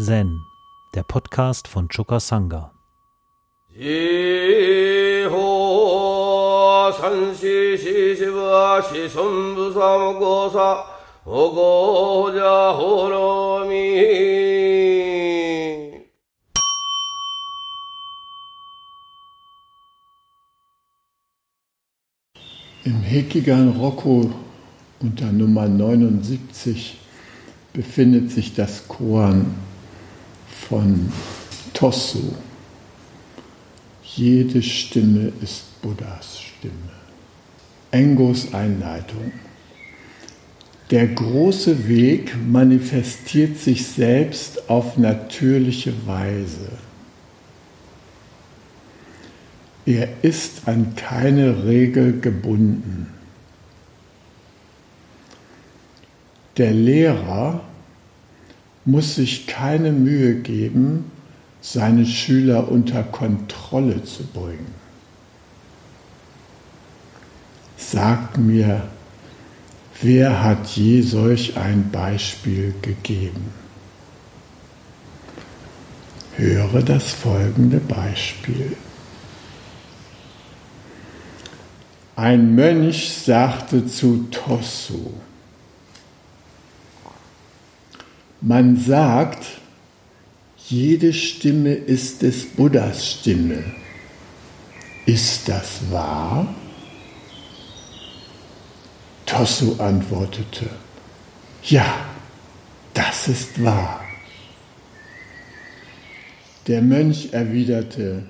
Zen, der Podcast von Choka Sangha. Im Hekigan Rocco unter Nummer 79 befindet sich das Koan von Tosu. Jede Stimme ist Buddhas Stimme. Engos Einleitung. Der große Weg manifestiert sich selbst auf natürliche Weise. Er ist an keine Regel gebunden. Der Lehrer muss sich keine Mühe geben, seine Schüler unter Kontrolle zu bringen. Sagt mir, wer hat je solch ein Beispiel gegeben? Höre das folgende Beispiel. Ein Mönch sagte zu Tosu, man sagt, jede Stimme ist des Buddhas Stimme. Ist das wahr? Tosu antwortete, ja, das ist wahr. Der Mönch erwiderte,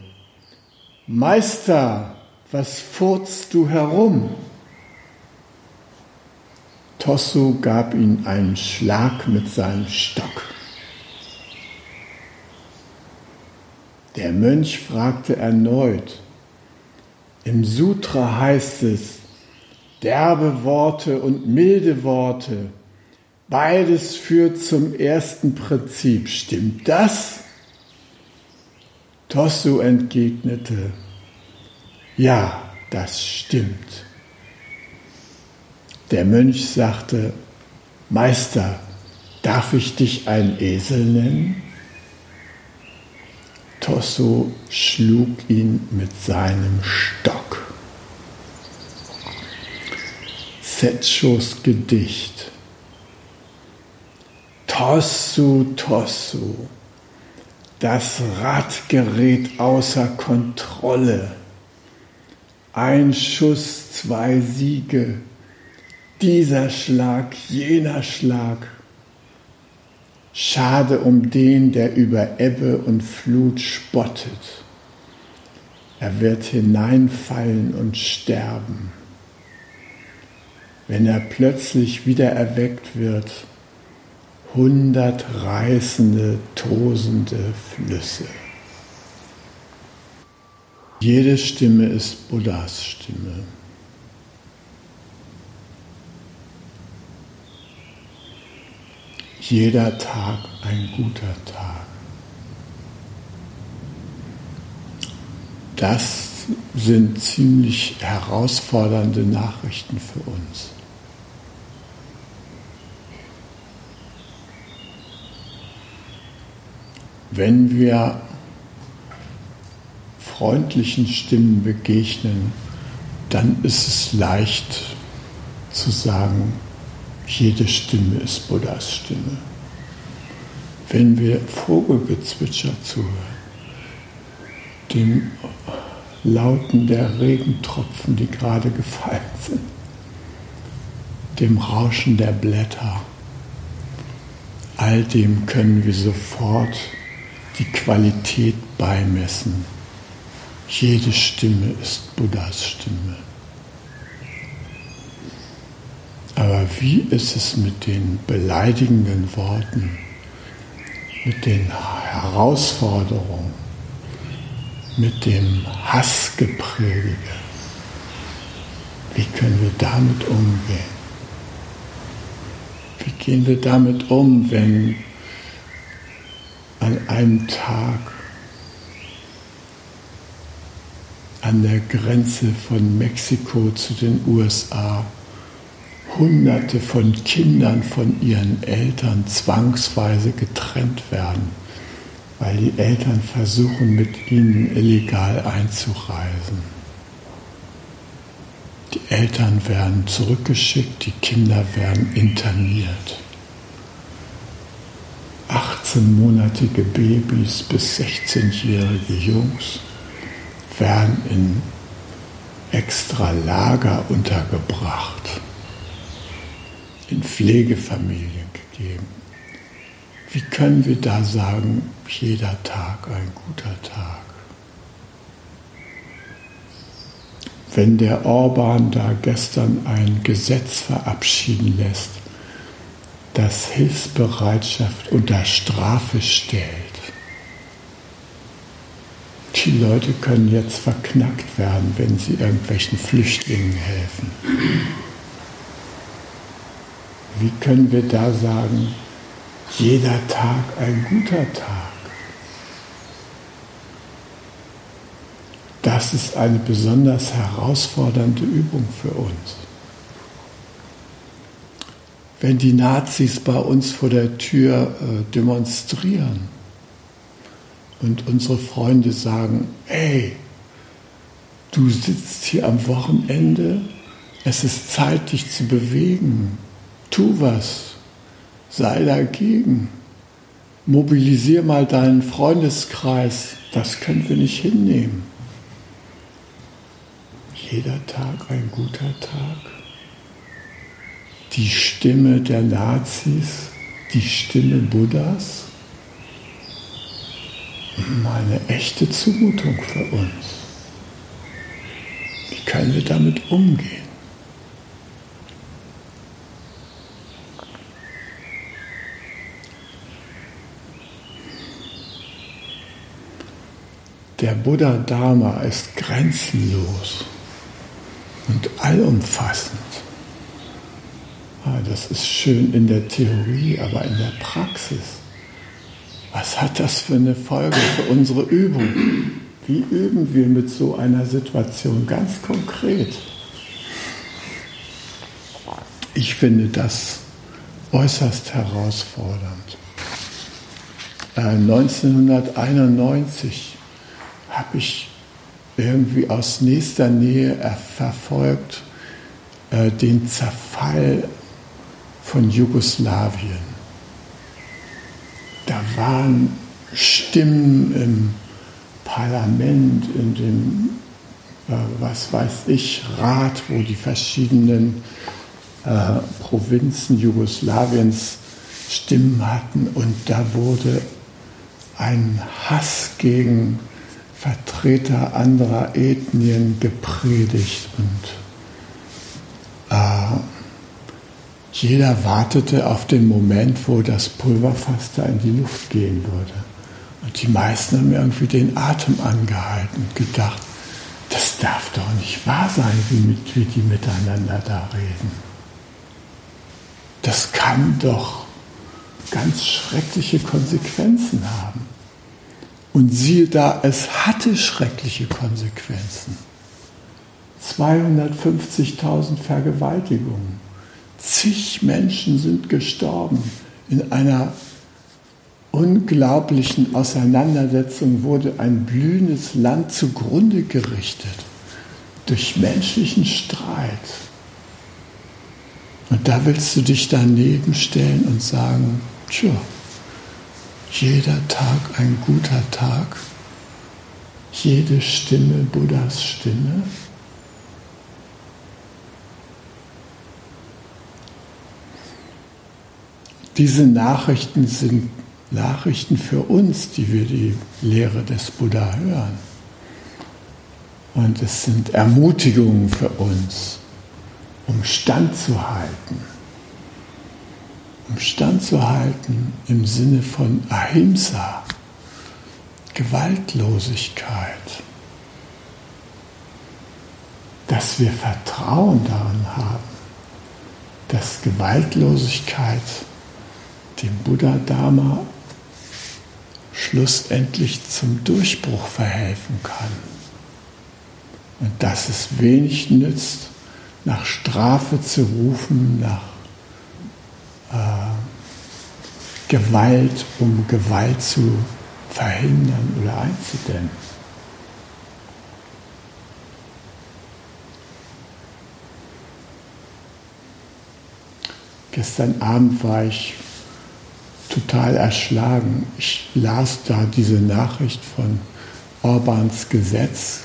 Meister, was furzt du herum? Tosu gab ihm einen Schlag mit seinem Stock. Der Mönch fragte erneut. Im Sutra heißt es, derbe Worte und milde Worte, beides führt zum ersten Prinzip. Stimmt das? Tosu entgegnete, ja, das stimmt. Der Mönch sagte, Meister, darf ich dich ein Esel nennen? Tosso schlug ihn mit seinem Stock. Setschos Gedicht. Tossu, Tossu, das Rad gerät außer Kontrolle. Ein Schuss, zwei Siege, dieser Schlag, jener Schlag. Schade um den, der über Ebbe und Flut spottet. Er wird hineinfallen und sterben. Wenn er plötzlich wieder erweckt wird, hundert reißende, tosende Flüsse. Jede Stimme ist Buddhas Stimme. Jeder Tag ein guter Tag. Das sind ziemlich herausfordernde Nachrichten für uns. Wenn wir freundlichen Stimmen begegnen, dann ist es leicht zu sagen, jede Stimme ist Buddhas Stimme. Wenn wir Vogelgezwitscher zuhören, dem Lauten der Regentropfen, die gerade gefallen sind, dem Rauschen der Blätter, all dem können wir sofort die Qualität beimessen. Jede Stimme ist Buddhas Stimme. Aber wie ist es mit den beleidigenden Worten, mit den Herausforderungen, mit dem Hassgeprediger? Wie können wir damit umgehen? Wie gehen wir damit um, wenn an einem Tag an der Grenze von Mexiko zu den USA Hunderte von Kindern von ihren Eltern zwangsweise getrennt werden, weil die Eltern versuchen, mit ihnen illegal einzureisen. Die Eltern werden zurückgeschickt, die Kinder werden interniert. 18-monatige Babys bis 16-jährige Jungs werden in extra Lager untergebracht, in Pflegefamilien gegeben. Wie können wir da sagen, jeder Tag ein guter Tag? wenn der Orban da gestern ein Gesetz verabschieden lässt, das Hilfsbereitschaft unter Strafe stellt. Die Leute können jetzt verknackt werden, wenn sie irgendwelchen Flüchtlingen helfen. Wie können wir da sagen, jeder Tag ein guter Tag? das ist eine besonders herausfordernde Übung für uns. Wenn die Nazis bei uns vor der Tür äh, demonstrieren und unsere Freunde sagen, ey, du sitzt hier am Wochenende, es ist Zeit, dich zu bewegen, tu was, sei dagegen, mobilisier mal deinen Freundeskreis, das können wir nicht hinnehmen jeder Tag ein guter Tag. Die Stimme der Nazis, die Stimme Buddhas, eine echte Zumutung für uns. Wie können wir damit umgehen? Der Buddha Dharma ist grenzenlos und allumfassend. Ah, das ist schön in der Theorie, aber in der Praxis. Was hat das für eine Folge für unsere Übung? Wie üben wir mit so einer Situation ganz konkret? Ich finde das äußerst herausfordernd. 1991 äh, habe ich irgendwie aus nächster Nähe verfolgt äh, den Zerfall von Jugoslawien. Da waren Stimmen im Parlament, in dem, äh, was weiß ich, Rat, wo die verschiedenen äh, Provinzen Jugoslawiens Stimmen hatten und da wurde ein Hass gegen Vertreter anderer Ethnien gepredigt und äh, jeder wartete auf den Moment, wo das Pulverfass da in die Luft gehen würde. Und die meisten haben irgendwie den Atem angehalten und gedacht, das darf doch nicht wahr sein, wie, mit, wie die miteinander da reden. Das kann doch ganz schreckliche Konsequenzen haben. Und siehe da, es hatte schreckliche Konsequenzen. 250.000 Vergewaltigungen. Zig Menschen sind gestorben. In einer unglaublichen Auseinandersetzung wurde ein blühendes Land zugrunde gerichtet. Durch menschlichen Streit. Und da willst du dich daneben stellen und sagen, tja, jeder Tag ein guter Tag, jede Stimme Buddhas Stimme. Diese Nachrichten sind Nachrichten für uns, die wir die Lehre des Buddha hören. Und es sind Ermutigungen für uns, um standzuhalten standzuhalten im Sinne von Ahimsa, Gewaltlosigkeit, dass wir Vertrauen daran haben, dass Gewaltlosigkeit dem Buddha-Dharma schlussendlich zum Durchbruch verhelfen kann. Und dass es wenig nützt, nach Strafe zu rufen, nach äh, Gewalt, um Gewalt zu verhindern oder einzudämmen. Gestern Abend war ich total erschlagen. Ich las da diese Nachricht von Orbans Gesetz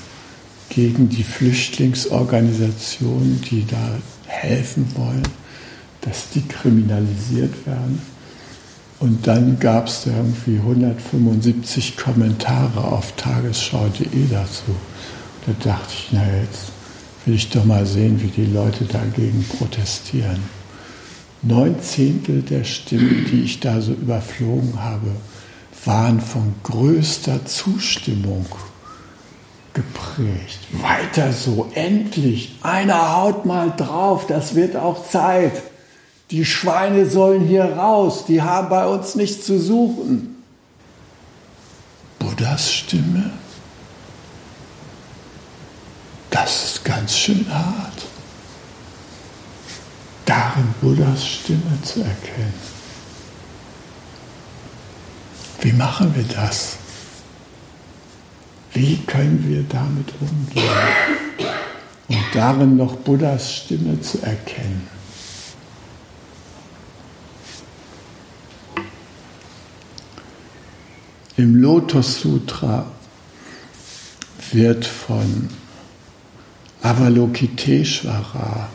gegen die Flüchtlingsorganisationen, die da helfen wollen, dass die kriminalisiert werden. Und dann gab es irgendwie 175 Kommentare auf tagesschau.de dazu. Da dachte ich, na jetzt will ich doch mal sehen, wie die Leute dagegen protestieren. Neun Zehntel der Stimmen, die ich da so überflogen habe, waren von größter Zustimmung geprägt. Weiter so, endlich, einer haut mal drauf, das wird auch Zeit. Die Schweine sollen hier raus, die haben bei uns nichts zu suchen. Buddhas Stimme, das ist ganz schön hart. Darin Buddhas Stimme zu erkennen. Wie machen wir das? Wie können wir damit umgehen? Und darin noch Buddhas Stimme zu erkennen. Im Lotus Sutra wird von Avalokiteshvara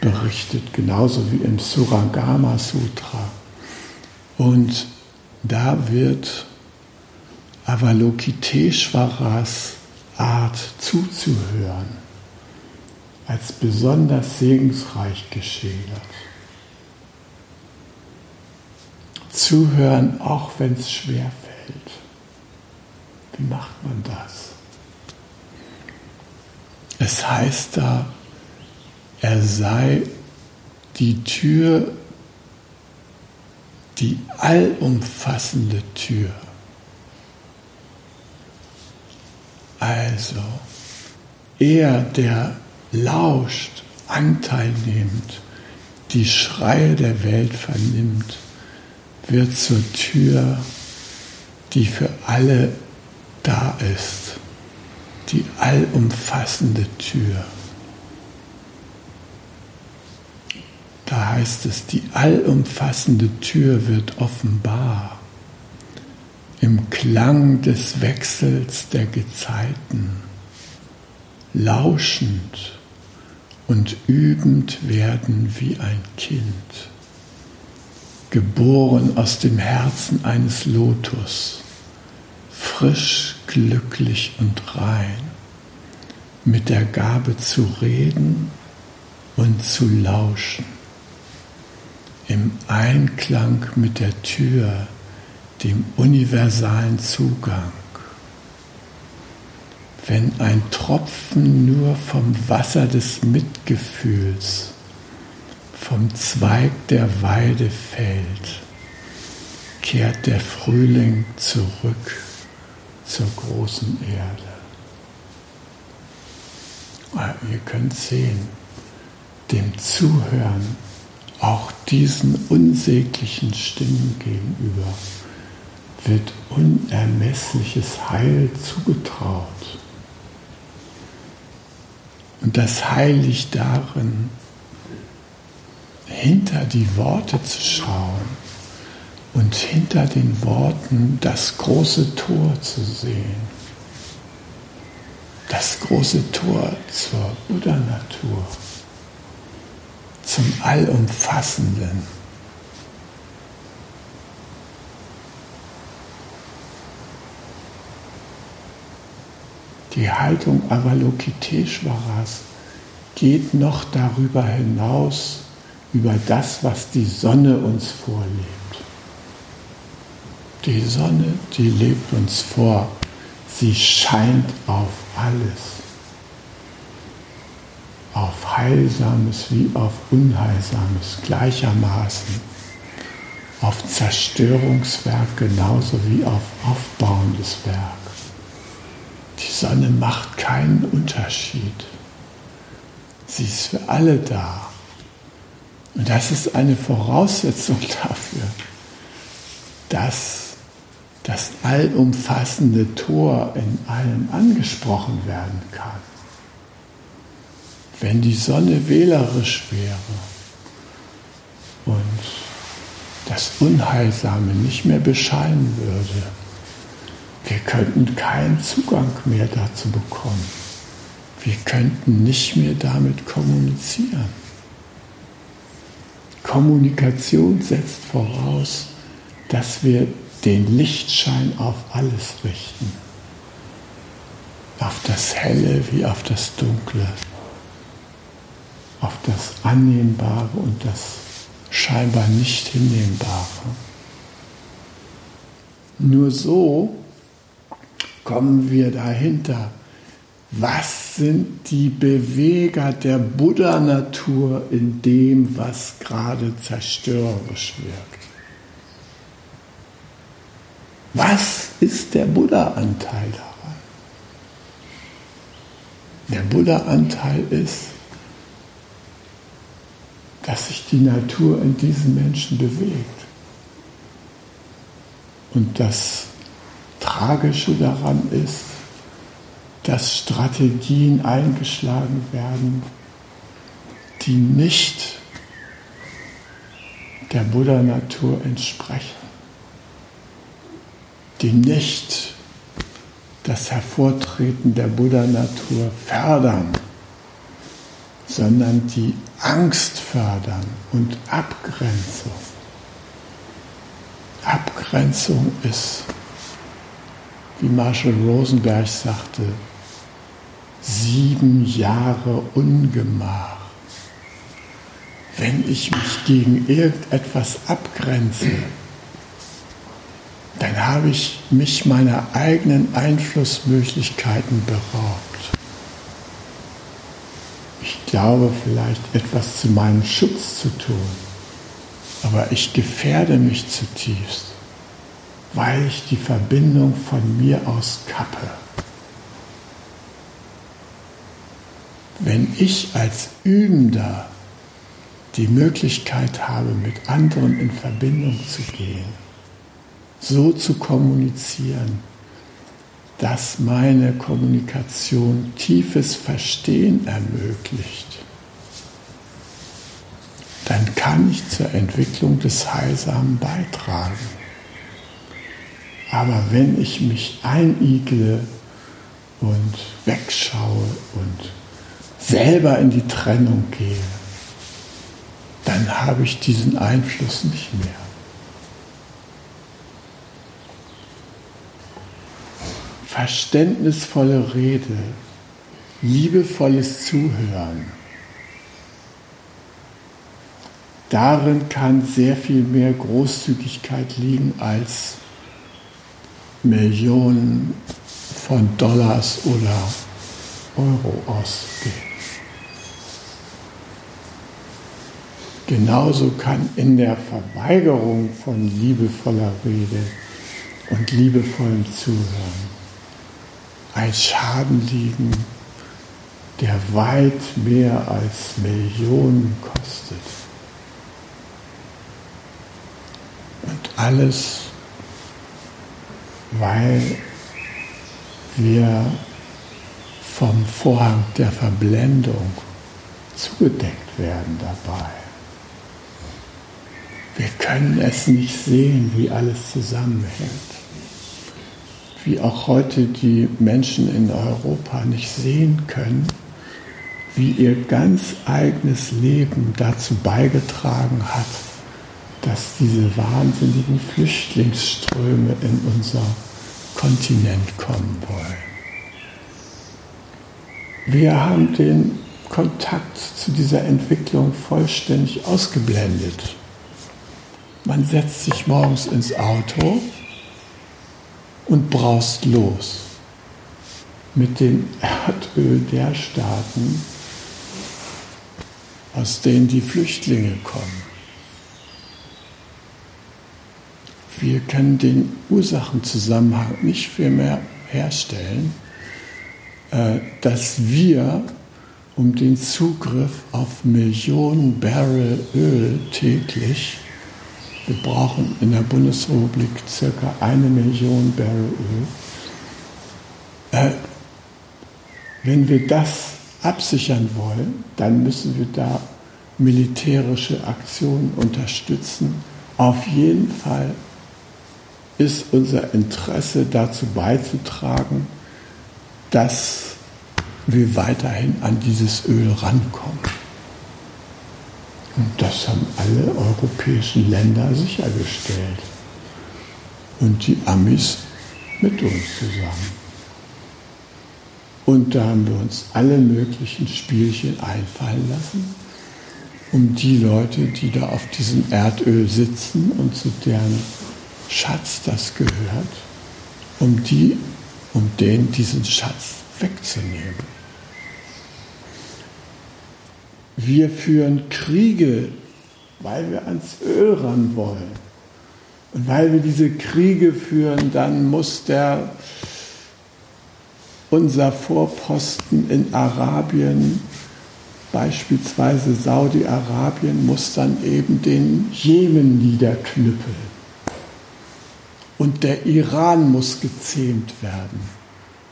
berichtet, genauso wie im Surangama Sutra. Und da wird Avalokiteshvaras Art zuzuhören als besonders segensreich geschildert. Zuhören, auch wenn es schwer fällt. Wie macht man das? Es heißt da, er sei die Tür, die allumfassende Tür. Also, er, der lauscht, Anteil nimmt, die Schreie der Welt vernimmt, wird zur Tür, die für alle da ist, die allumfassende Tür. Da heißt es, die allumfassende Tür wird offenbar im Klang des Wechsels der Gezeiten, lauschend und übend werden wie ein Kind geboren aus dem Herzen eines Lotus, frisch, glücklich und rein, mit der Gabe zu reden und zu lauschen, im Einklang mit der Tür, dem universalen Zugang. Wenn ein Tropfen nur vom Wasser des Mitgefühls vom Zweig der Weide fällt, kehrt der Frühling zurück zur großen Erde. Ah, ihr könnt sehen, dem Zuhören auch diesen unsäglichen Stimmen gegenüber wird unermessliches Heil zugetraut. Und das Heil liegt darin, hinter die Worte zu schauen und hinter den Worten das große Tor zu sehen. Das große Tor zur Buddha-Natur, zum Allumfassenden. Die Haltung Avalokiteshvaras geht noch darüber hinaus, über das, was die Sonne uns vorlebt. Die Sonne, die lebt uns vor. Sie scheint auf alles. Auf Heilsames wie auf Unheilsames gleichermaßen. Auf Zerstörungswerk genauso wie auf aufbauendes Werk. Die Sonne macht keinen Unterschied. Sie ist für alle da. Und das ist eine Voraussetzung dafür, dass das allumfassende Tor in allem angesprochen werden kann. Wenn die Sonne wählerisch wäre und das Unheilsame nicht mehr bescheinen würde, wir könnten keinen Zugang mehr dazu bekommen. Wir könnten nicht mehr damit kommunizieren. Kommunikation setzt voraus, dass wir den Lichtschein auf alles richten. Auf das Helle wie auf das Dunkle. Auf das Annehmbare und das scheinbar nicht hinnehmbare. Nur so kommen wir dahinter. Was sind die Beweger der Buddha-Natur in dem, was gerade zerstörerisch wirkt? Was ist der Buddha-Anteil daran? Der Buddha-Anteil ist, dass sich die Natur in diesen Menschen bewegt. Und das Tragische daran ist, dass Strategien eingeschlagen werden, die nicht der Buddha-Natur entsprechen die nicht das Hervortreten der Buddha-Natur fördern, sondern die Angst fördern und Abgrenzung. Abgrenzung ist, wie Marshall Rosenberg sagte, sieben Jahre Ungemach. Wenn ich mich gegen irgendetwas abgrenze, dann habe ich mich meiner eigenen Einflussmöglichkeiten beraubt. Ich glaube vielleicht etwas zu meinem Schutz zu tun, aber ich gefährde mich zutiefst, weil ich die Verbindung von mir aus kappe. Wenn ich als Übender die Möglichkeit habe, mit anderen in Verbindung zu gehen, so zu kommunizieren, dass meine Kommunikation tiefes Verstehen ermöglicht, dann kann ich zur Entwicklung des Heilsamen beitragen. Aber wenn ich mich einigle und wegschaue und selber in die Trennung gehe, dann habe ich diesen Einfluss nicht mehr. verständnisvolle Rede, liebevolles Zuhören. Darin kann sehr viel mehr Großzügigkeit liegen als Millionen von Dollars oder Euro auszugeben. Genauso kann in der Verweigerung von liebevoller Rede und liebevollem Zuhören ein Schaden liegen, der weit mehr als Millionen kostet. Und alles, weil wir vom Vorhang der Verblendung zugedeckt werden dabei. Wir können es nicht sehen, wie alles zusammenhängt wie auch heute die Menschen in Europa nicht sehen können, wie ihr ganz eigenes Leben dazu beigetragen hat, dass diese wahnsinnigen Flüchtlingsströme in unser Kontinent kommen wollen. Wir haben den Kontakt zu dieser Entwicklung vollständig ausgeblendet. Man setzt sich morgens ins Auto und braust los mit dem Erdöl der Staaten, aus denen die Flüchtlinge kommen. Wir können den Ursachenzusammenhang nicht viel mehr herstellen, äh, dass wir um den Zugriff auf Millionen Barrel Öl täglich. Wir brauchen in der Bundesrepublik circa eine Million Barrel Öl. Äh, wenn wir das absichern wollen, dann müssen wir da militärische Aktionen unterstützen. Auf jeden Fall ist unser Interesse dazu beizutragen, dass wir weiterhin an dieses Öl rankommen. Und das haben alle europäischen Länder sichergestellt. Und die Amis mit uns zusammen. Und da haben wir uns alle möglichen Spielchen einfallen lassen, um die Leute, die da auf diesem Erdöl sitzen und zu deren Schatz das gehört, um die, um denen diesen Schatz wegzunehmen. Wir führen Kriege, weil wir ans Öl ran wollen. Und weil wir diese Kriege führen, dann muss der, unser Vorposten in Arabien, beispielsweise Saudi-Arabien, muss dann eben den Jemen niederknüppeln. Und der Iran muss gezähmt werden.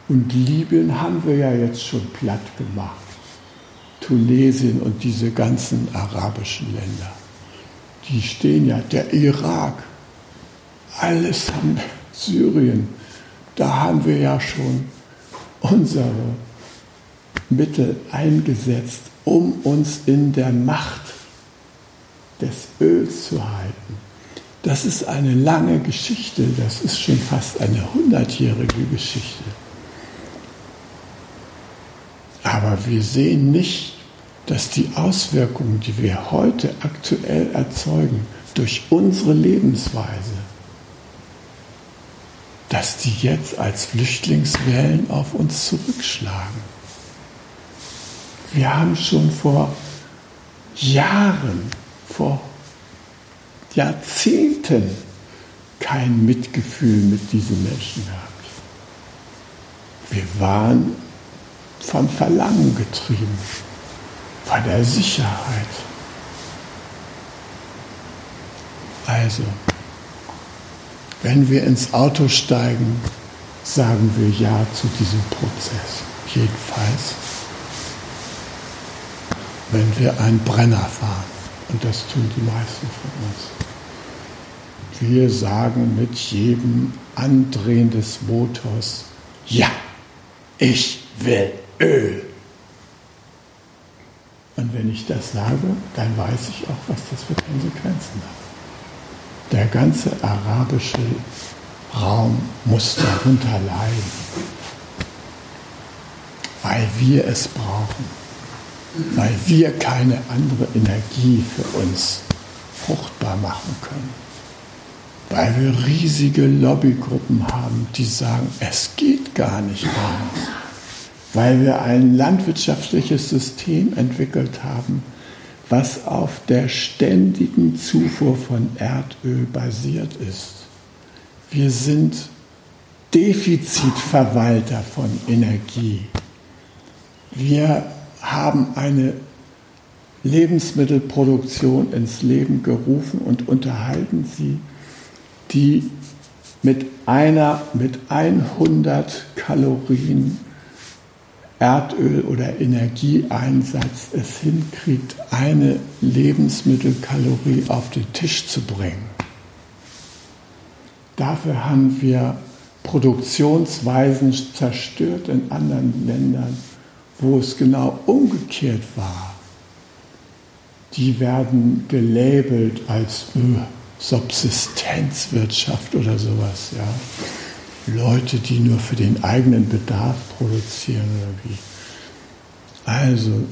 Und Libyen haben wir ja jetzt schon platt gemacht. Tunesien und diese ganzen arabischen Länder. Die stehen ja, der Irak, alles haben Syrien, da haben wir ja schon unsere Mittel eingesetzt, um uns in der Macht des Öls zu halten. Das ist eine lange Geschichte, das ist schon fast eine hundertjährige Geschichte. Aber wir sehen nicht, dass die Auswirkungen, die wir heute aktuell erzeugen, durch unsere Lebensweise, dass die jetzt als Flüchtlingswellen auf uns zurückschlagen. Wir haben schon vor Jahren, vor Jahrzehnten kein Mitgefühl mit diesen Menschen gehabt. Wir waren vom Verlangen getrieben von der Sicherheit. Also, wenn wir ins Auto steigen, sagen wir Ja zu diesem Prozess. Jedenfalls, wenn wir einen Brenner fahren. Und das tun die meisten von uns. Wir sagen mit jedem Andrehen des Motors, ja, ich will Öl. Und wenn ich das sage, dann weiß ich auch, was das für Konsequenzen hat. Der ganze arabische Raum muss darunter leiden, weil wir es brauchen, weil wir keine andere Energie für uns fruchtbar machen können, weil wir riesige Lobbygruppen haben, die sagen, es geht gar nicht anders weil wir ein landwirtschaftliches System entwickelt haben, was auf der ständigen Zufuhr von Erdöl basiert ist. Wir sind Defizitverwalter von Energie. Wir haben eine Lebensmittelproduktion ins Leben gerufen und unterhalten sie, die mit einer, mit 100 Kalorien Erdöl- oder Energieeinsatz es hinkriegt, eine Lebensmittelkalorie auf den Tisch zu bringen. Dafür haben wir Produktionsweisen zerstört in anderen Ländern, wo es genau umgekehrt war. Die werden gelabelt als äh, Subsistenzwirtschaft oder sowas. Ja. Leute, die nur für den eigenen Bedarf produzieren oder wie. Also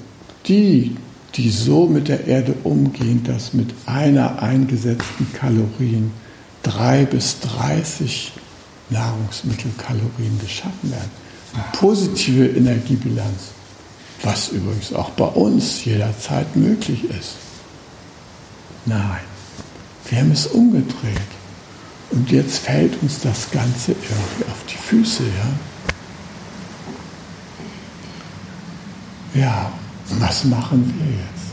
die, die so mit der Erde umgehen, dass mit einer eingesetzten Kalorien drei bis 30 Nahrungsmittelkalorien geschaffen werden. Eine positive Energiebilanz, was übrigens auch bei uns jederzeit möglich ist. Nein, wir haben es umgedreht. Und jetzt fällt uns das Ganze irgendwie auf die Füße. Ja, ja Was machen wir jetzt?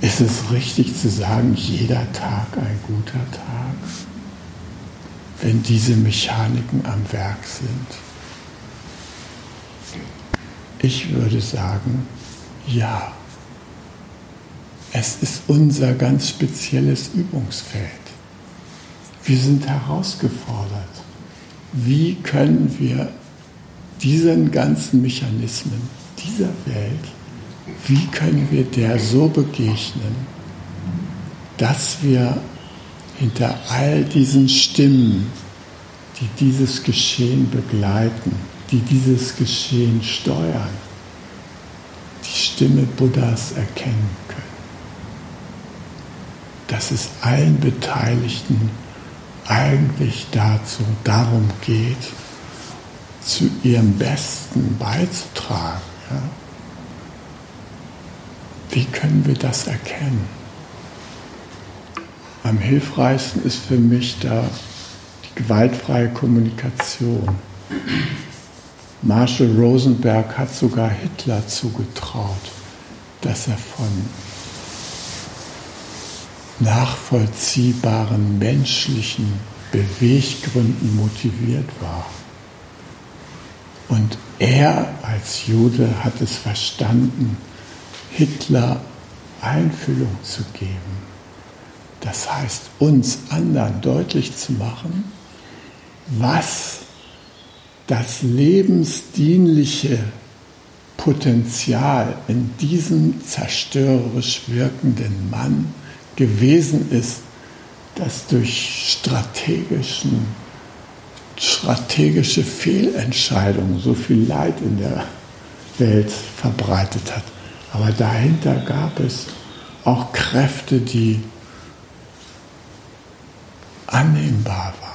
Ist es richtig zu sagen, jeder Tag ein guter Tag, wenn diese Mechaniken am Werk sind? Ich würde sagen, ja. Es ist unser ganz spezielles Übungsfeld. Wir sind herausgefordert. Wie können wir diesen ganzen Mechanismen dieser Welt, wie können wir der so begegnen, dass wir hinter all diesen Stimmen, die dieses Geschehen begleiten, die dieses Geschehen steuern, die Stimme Buddhas erkennen können. Dass es allen Beteiligten eigentlich dazu, darum geht, zu ihrem Besten beizutragen. Ja? Wie können wir das erkennen? Am hilfreichsten ist für mich da die gewaltfreie Kommunikation. Marshall Rosenberg hat sogar Hitler zugetraut, dass er von nachvollziehbaren menschlichen Beweggründen motiviert war. Und er als Jude hat es verstanden, Hitler Einfühlung zu geben. Das heißt, uns anderen deutlich zu machen, was das lebensdienliche Potenzial in diesem zerstörerisch wirkenden Mann gewesen ist, das durch strategischen, strategische Fehlentscheidungen so viel Leid in der Welt verbreitet hat. Aber dahinter gab es auch Kräfte, die annehmbar waren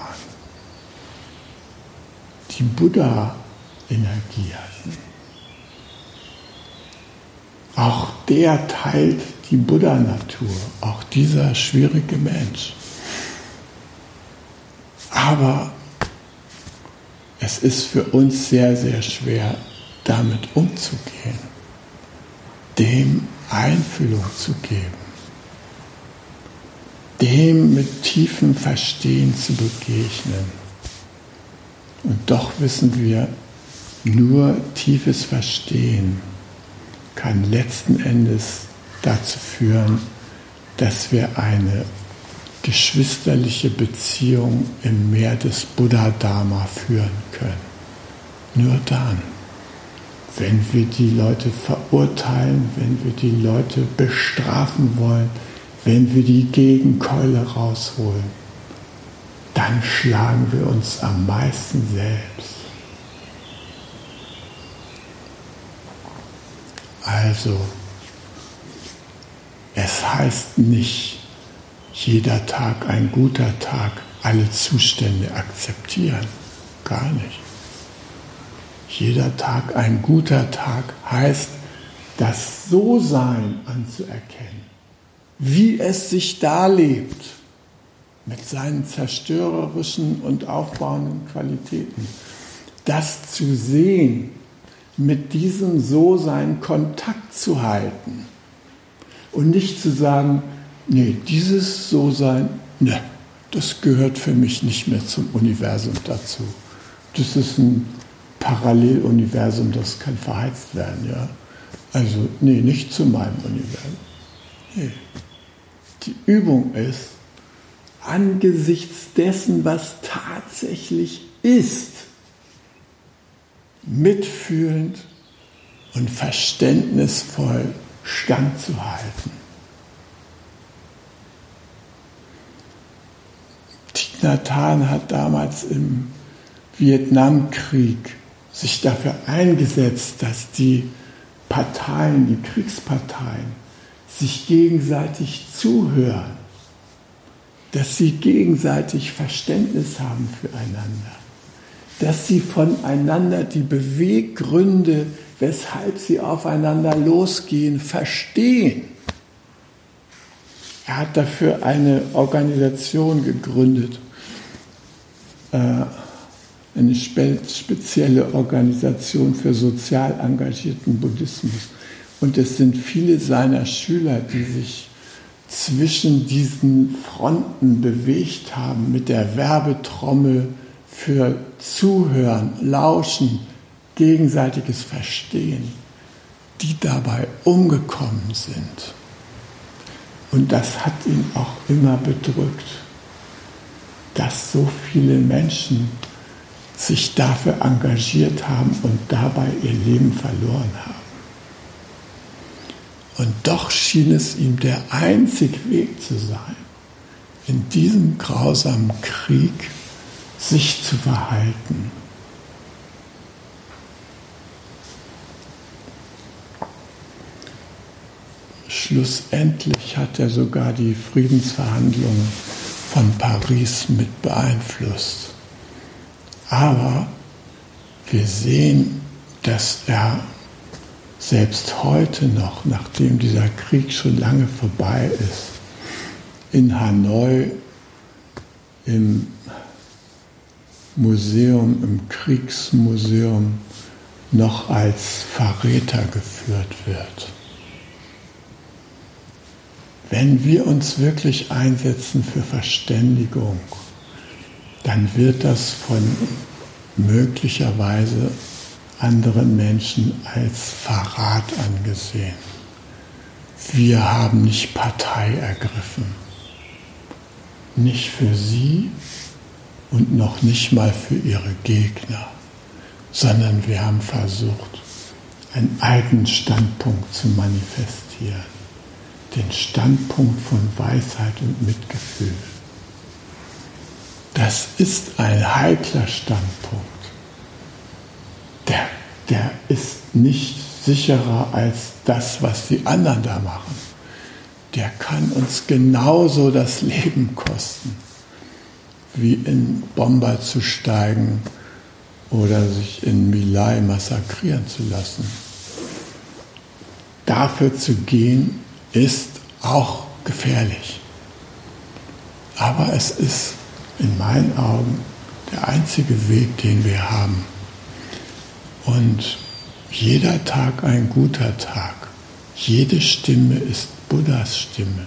die Buddha-Energie hatten. Auch der teilt die Buddha-Natur, auch dieser schwierige Mensch. Aber es ist für uns sehr, sehr schwer, damit umzugehen, dem Einfühlung zu geben, dem mit tiefem Verstehen zu begegnen und doch wissen wir, nur tiefes Verstehen kann letzten Endes dazu führen, dass wir eine geschwisterliche Beziehung im Meer des Buddha-Dharma führen können. Nur dann, wenn wir die Leute verurteilen, wenn wir die Leute bestrafen wollen, wenn wir die Gegenkeule rausholen, dann schlagen wir uns am meisten selbst. Also, es heißt nicht, jeder Tag ein guter Tag, alle Zustände akzeptieren. Gar nicht. Jeder Tag ein guter Tag heißt, das So-Sein anzuerkennen, wie es sich darlebt mit seinen zerstörerischen und aufbauenden Qualitäten. Das zu sehen, mit diesem So-Sein Kontakt zu halten und nicht zu sagen, nee, dieses So-Sein, ne, das gehört für mich nicht mehr zum Universum dazu. Das ist ein Paralleluniversum, das kann verheizt werden, ja. Also, nee, nicht zu meinem Universum. Nee. Die Übung ist, angesichts dessen, was tatsächlich ist, mitfühlend und verständnisvoll standzuhalten. Thich Nhat Hanh hat damals im Vietnamkrieg sich dafür eingesetzt, dass die Parteien, die Kriegsparteien, sich gegenseitig zuhören dass sie gegenseitig Verständnis haben füreinander, dass sie voneinander die Beweggründe, weshalb sie aufeinander losgehen, verstehen. Er hat dafür eine Organisation gegründet. Äh, eine spezielle Organisation für sozial engagierten Buddhismus. Und es sind viele seiner Schüler, die sich zwischen diesen Fronten bewegt haben mit der Werbetrommel für Zuhören, Lauschen, gegenseitiges Verstehen, die dabei umgekommen sind. Und das hat ihn auch immer bedrückt, dass so viele Menschen sich dafür engagiert haben und dabei ihr Leben verloren haben. Und doch schien es ihm der einzige Weg zu sein, in diesem grausamen Krieg sich zu verhalten. Schlussendlich hat er sogar die Friedensverhandlungen von Paris mit beeinflusst. Aber wir sehen, dass er selbst heute noch, nachdem dieser Krieg schon lange vorbei ist, in Hanoi im Museum, im Kriegsmuseum noch als Verräter geführt wird. Wenn wir uns wirklich einsetzen für Verständigung, dann wird das von möglicherweise anderen Menschen als Verrat angesehen. Wir haben nicht Partei ergriffen. Nicht für sie und noch nicht mal für ihre Gegner, sondern wir haben versucht, einen eigenen Standpunkt zu manifestieren. Den Standpunkt von Weisheit und Mitgefühl. Das ist ein heikler Standpunkt. Der, der ist nicht sicherer als das, was die anderen da machen. Der kann uns genauso das Leben kosten, wie in Bomber zu steigen oder sich in Milai massakrieren zu lassen. Dafür zu gehen, ist auch gefährlich. Aber es ist in meinen Augen der einzige Weg, den wir haben. Und jeder Tag ein guter Tag. Jede Stimme ist Buddhas Stimme.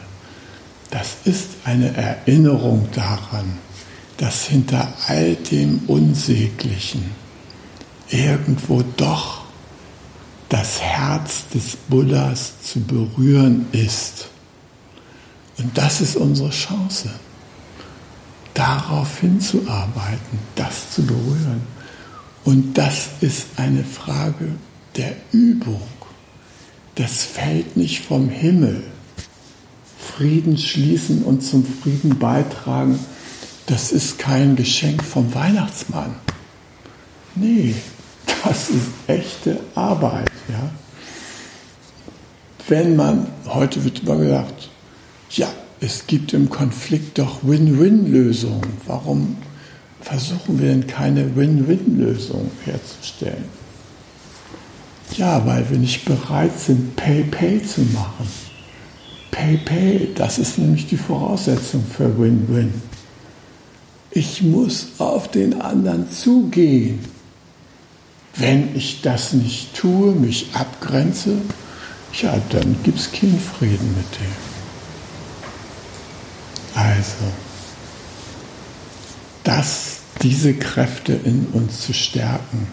Das ist eine Erinnerung daran, dass hinter all dem Unsäglichen irgendwo doch das Herz des Buddhas zu berühren ist. Und das ist unsere Chance darauf hinzuarbeiten, das zu berühren. Und das ist eine Frage der Übung. Das fällt nicht vom Himmel. Frieden schließen und zum Frieden beitragen, das ist kein Geschenk vom Weihnachtsmann. Nee, das ist echte Arbeit. Ja? Wenn man, heute wird immer gesagt, ja, es gibt im Konflikt doch Win-Win-Lösungen. Warum versuchen wir denn keine Win-Win-Lösung herzustellen? Ja, weil wir nicht bereit sind, Pay-Pay zu machen. Pay-Pay, das ist nämlich die Voraussetzung für Win-Win. Ich muss auf den anderen zugehen. Wenn ich das nicht tue, mich abgrenze, ja, dann gibt es keinen Frieden mit dem. Also, das, diese Kräfte in uns zu stärken,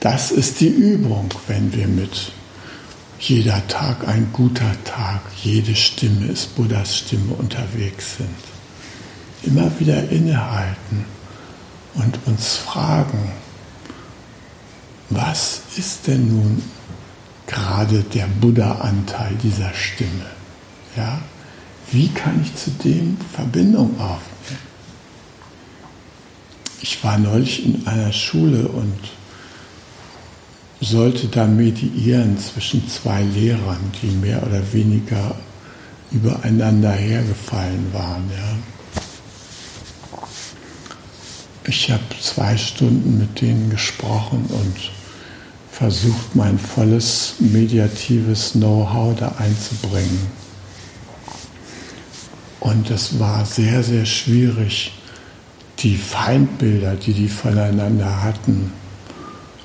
das ist die Übung, wenn wir mit jeder Tag ein guter Tag, jede Stimme ist Buddhas Stimme unterwegs sind. Immer wieder innehalten und uns fragen, was ist denn nun gerade der Buddha-Anteil dieser Stimme? Ja? Wie kann ich zu dem Verbindung aufnehmen? Ich war neulich in einer Schule und sollte da mediieren zwischen zwei Lehrern, die mehr oder weniger übereinander hergefallen waren. Ja. Ich habe zwei Stunden mit denen gesprochen und versucht, mein volles mediatives Know-how da einzubringen. Und es war sehr, sehr schwierig, die Feindbilder, die die voneinander hatten,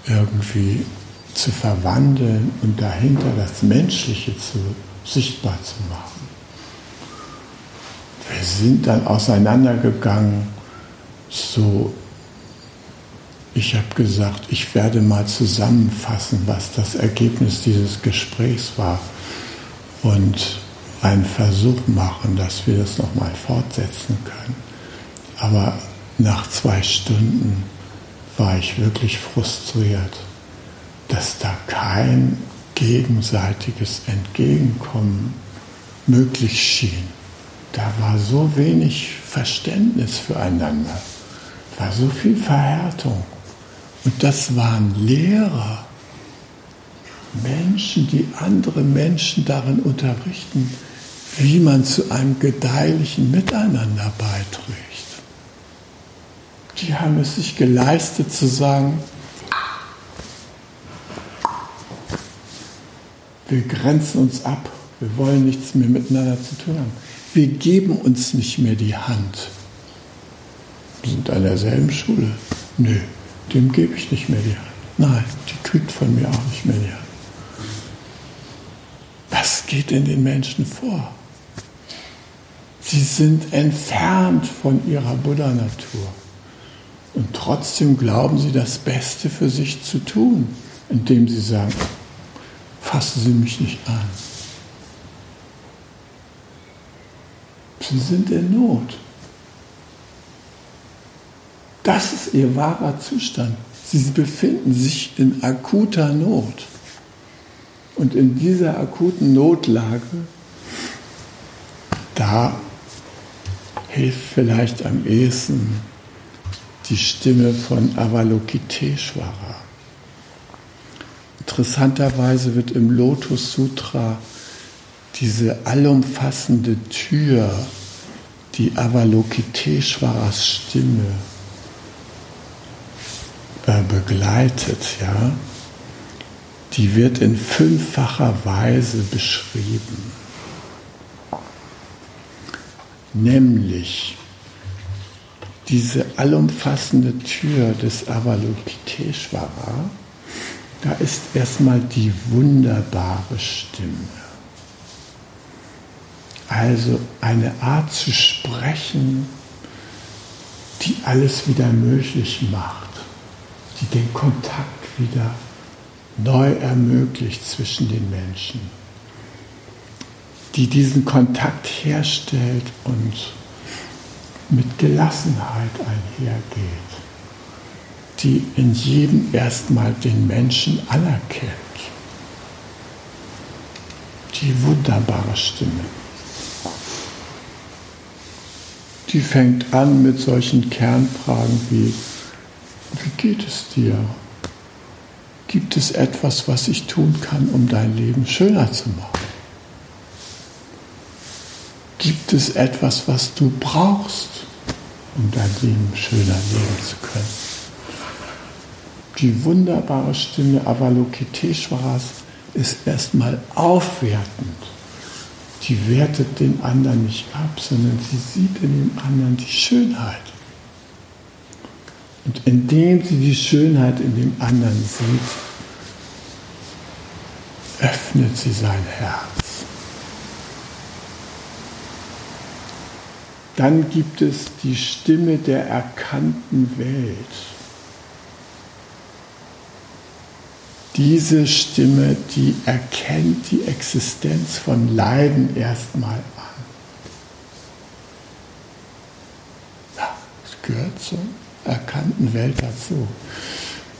irgendwie zu verwandeln und dahinter das Menschliche zu, sichtbar zu machen. Wir sind dann auseinandergegangen, so, ich habe gesagt, ich werde mal zusammenfassen, was das Ergebnis dieses Gesprächs war und einen Versuch machen, dass wir das nochmal fortsetzen können. Aber nach zwei Stunden war ich wirklich frustriert, dass da kein gegenseitiges Entgegenkommen möglich schien. Da war so wenig Verständnis füreinander, war so viel Verhärtung. Und das waren Lehrer, Menschen, die andere Menschen darin unterrichten, wie man zu einem gedeihlichen Miteinander beiträgt. Die haben es sich geleistet zu sagen, wir grenzen uns ab, wir wollen nichts mehr miteinander zu tun haben. Wir geben uns nicht mehr die Hand. Wir sind an derselben Schule. Nö, dem gebe ich nicht mehr die Hand. Nein, die kriegt von mir auch nicht mehr die Hand. Was geht in den Menschen vor? Sie sind entfernt von ihrer Buddha-Natur. Und trotzdem glauben sie, das Beste für sich zu tun, indem sie sagen, fassen Sie mich nicht an. Sie sind in Not. Das ist ihr wahrer Zustand. Sie befinden sich in akuter Not. Und in dieser akuten Notlage, da hilft vielleicht am ehesten die Stimme von Avalokiteshvara. Interessanterweise wird im Lotus Sutra diese allumfassende Tür, die Avalokiteshvaras Stimme begleitet, ja, die wird in fünffacher Weise beschrieben. Nämlich diese allumfassende Tür des Avalokiteshvara, da ist erstmal die wunderbare Stimme. Also eine Art zu sprechen, die alles wieder möglich macht, die den Kontakt wieder neu ermöglicht zwischen den Menschen, die diesen Kontakt herstellt und mit Gelassenheit einhergeht, die in jedem erstmal den Menschen anerkennt. Die wunderbare Stimme. Die fängt an mit solchen Kernfragen wie, wie geht es dir? Gibt es etwas, was ich tun kann, um dein Leben schöner zu machen? Gibt es etwas, was du brauchst, um dein Leben schöner leben zu können? Die wunderbare Stimme Avalokiteshvaras ist erstmal aufwertend. Die wertet den anderen nicht ab, sondern sie sieht in dem anderen die Schönheit. Und indem sie die Schönheit in dem anderen sieht, öffnet sie sein Herz. Dann gibt es die Stimme der erkannten Welt. Diese Stimme, die erkennt die Existenz von Leiden erstmal an. Ja, das gehört zur erkannten Welt dazu.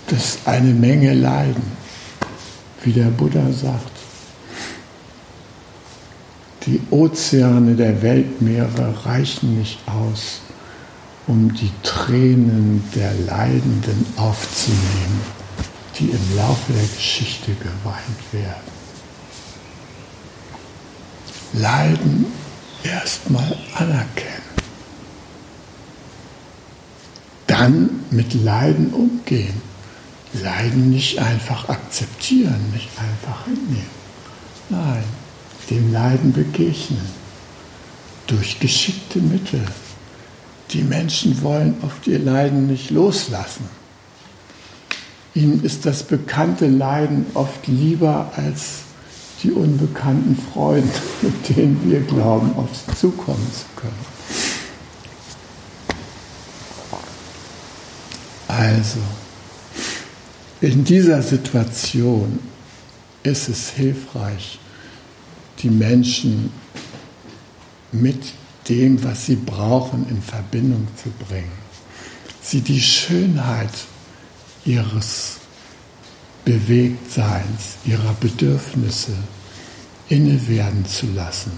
Das ist eine Menge Leiden, wie der Buddha sagt. Die Ozeane der Weltmeere reichen nicht aus, um die Tränen der Leidenden aufzunehmen, die im Laufe der Geschichte geweint werden. Leiden erstmal anerkennen. Dann mit Leiden umgehen. Leiden nicht einfach akzeptieren, nicht einfach hinnehmen. Nein, dem Leiden begegnen. Durch geschickte Mittel, Die Menschen wollen oft ihr Leiden nicht loslassen. Ihnen ist das bekannte Leiden oft lieber als die unbekannten Freuden, mit denen wir glauben, auf sie zukommen zu können. Also, in dieser Situation ist es hilfreich, die Menschen mit dem, was sie brauchen, in Verbindung zu bringen. Sie die Schönheit ihres Bewegtseins, ihrer Bedürfnisse inne werden zu lassen.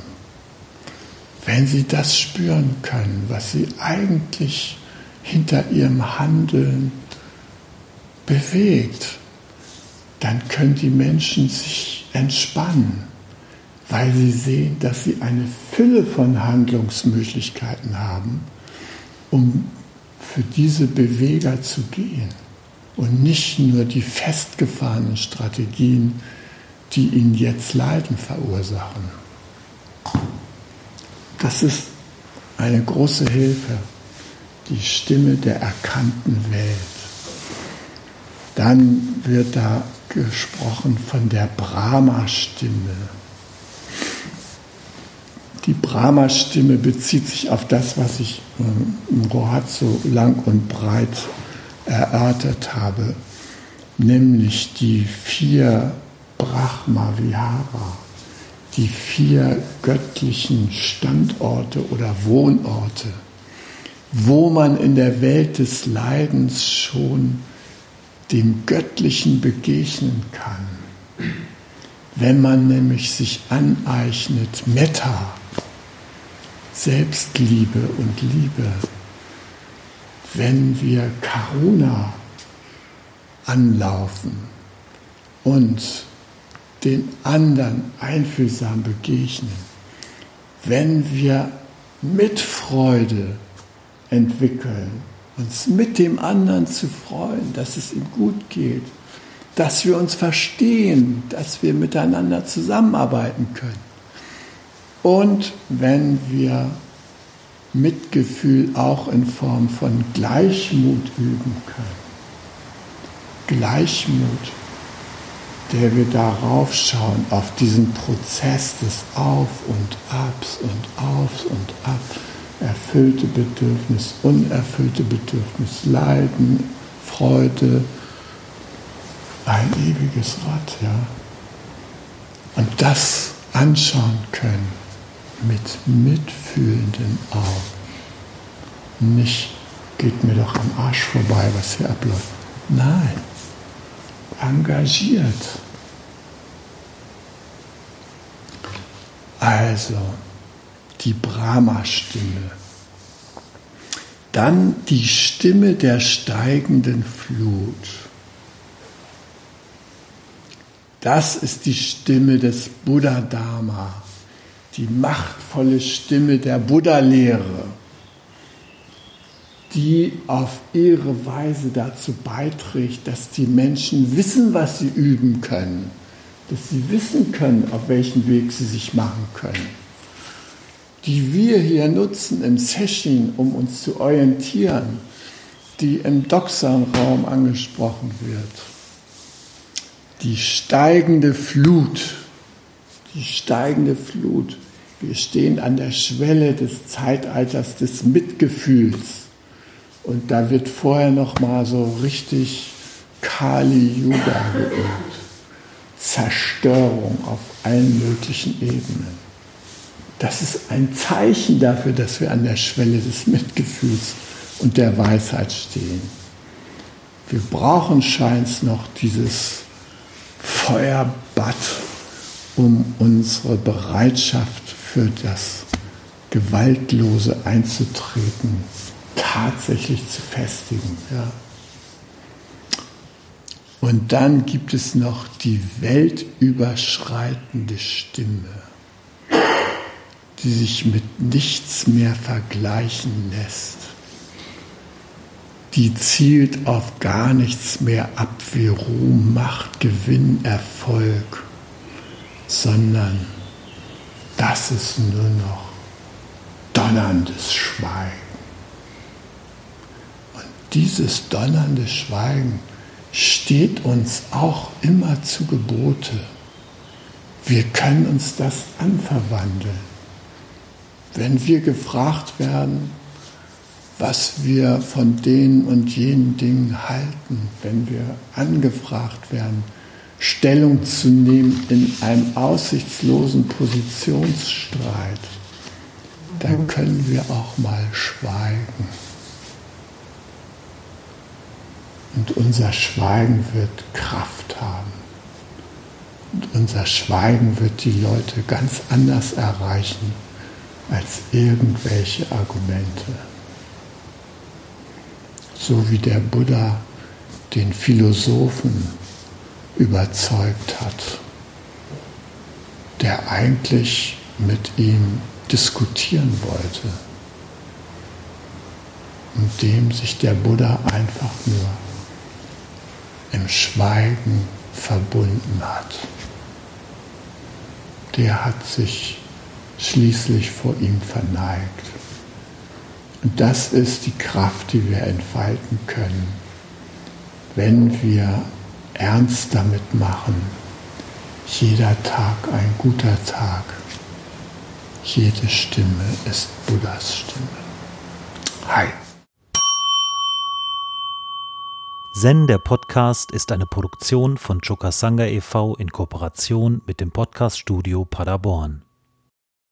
Wenn sie das spüren können, was sie eigentlich hinter ihrem Handeln bewegt, dann können die Menschen sich entspannen, weil sie sehen, dass sie eine Fülle von Handlungsmöglichkeiten haben, um für diese Beweger zu gehen und nicht nur die festgefahrenen Strategien, die ihnen jetzt Leiden verursachen. Das ist eine große Hilfe, die Stimme der erkannten Welt. Dann wird da gesprochen von der Brahma-Stimme. Die Brahma-Stimme bezieht sich auf das, was ich im Rohat so lang und breit erörtert habe, nämlich die vier Brahma-Vihara, die vier göttlichen Standorte oder Wohnorte, wo man in der Welt des Leidens schon dem Göttlichen begegnen kann, wenn man nämlich sich aneignet, Metta, Selbstliebe und Liebe, wenn wir Karuna anlaufen und den anderen einfühlsam begegnen, wenn wir mit Freude entwickeln uns mit dem anderen zu freuen, dass es ihm gut geht, dass wir uns verstehen, dass wir miteinander zusammenarbeiten können. Und wenn wir Mitgefühl auch in Form von Gleichmut üben können. Gleichmut, der wir darauf schauen, auf diesen Prozess des Auf und Abs und Aufs und Abs erfüllte Bedürfnis, unerfüllte Bedürfnis, Leiden, Freude, ein ewiges Rad, ja. Und das anschauen können mit mitfühlenden Augen. Nicht geht mir doch am Arsch vorbei, was hier abläuft. Nein, engagiert. Also, die Brahma-Stimme. Dann die Stimme der steigenden Flut. Das ist die Stimme des Buddha-Dharma, die machtvolle Stimme der Buddha-Lehre, die auf ihre Weise dazu beiträgt, dass die Menschen wissen, was sie üben können, dass sie wissen können, auf welchen Weg sie sich machen können die wir hier nutzen im Session, um uns zu orientieren, die im Doxan-Raum angesprochen wird. Die steigende Flut, die steigende Flut. Wir stehen an der Schwelle des Zeitalters des Mitgefühls. Und da wird vorher noch mal so richtig Kali Yuga geübt. Zerstörung auf allen möglichen Ebenen das ist ein Zeichen dafür, dass wir an der Schwelle des Mitgefühls und der Weisheit stehen. Wir brauchen scheins noch dieses Feuerbad, um unsere Bereitschaft für das Gewaltlose einzutreten, tatsächlich zu festigen. Ja. Und dann gibt es noch die weltüberschreitende Stimme die sich mit nichts mehr vergleichen lässt. Die zielt auf gar nichts mehr ab wie Ruhm, Macht, Gewinn, Erfolg, sondern das ist nur noch donnerndes Schweigen. dieses donnernde Schweigen steht uns auch immer zu Gebote. Wir können uns das anverwandeln. Wenn wir gefragt werden, was wir von den und jenen Dingen halten, wenn wir angefragt werden, Stellung zu nehmen in einem aussichtslosen Positionsstreit, dann können wir auch mal schweigen. Und unser Schweigen wird Kraft haben. Und unser Schweigen wird die Leute ganz anders erreichen als irgendwelche Argumente. So wie der Buddha den Philosophen überzeugt hat, der eigentlich mit ihm diskutieren wollte und dem sich der Buddha einfach nur im Schweigen verbunden hat. Der hat sich schließlich vor ihm verneigt. Und das ist die Kraft, die wir entfalten können, wenn wir ernst damit machen. Jeder Tag ein guter Tag. Jede Stimme ist Buddhas Stimme. Hi. Zen, der Podcast, ist eine Produktion von Chokasanga e.V. in Kooperation mit dem Podcaststudio Paderborn.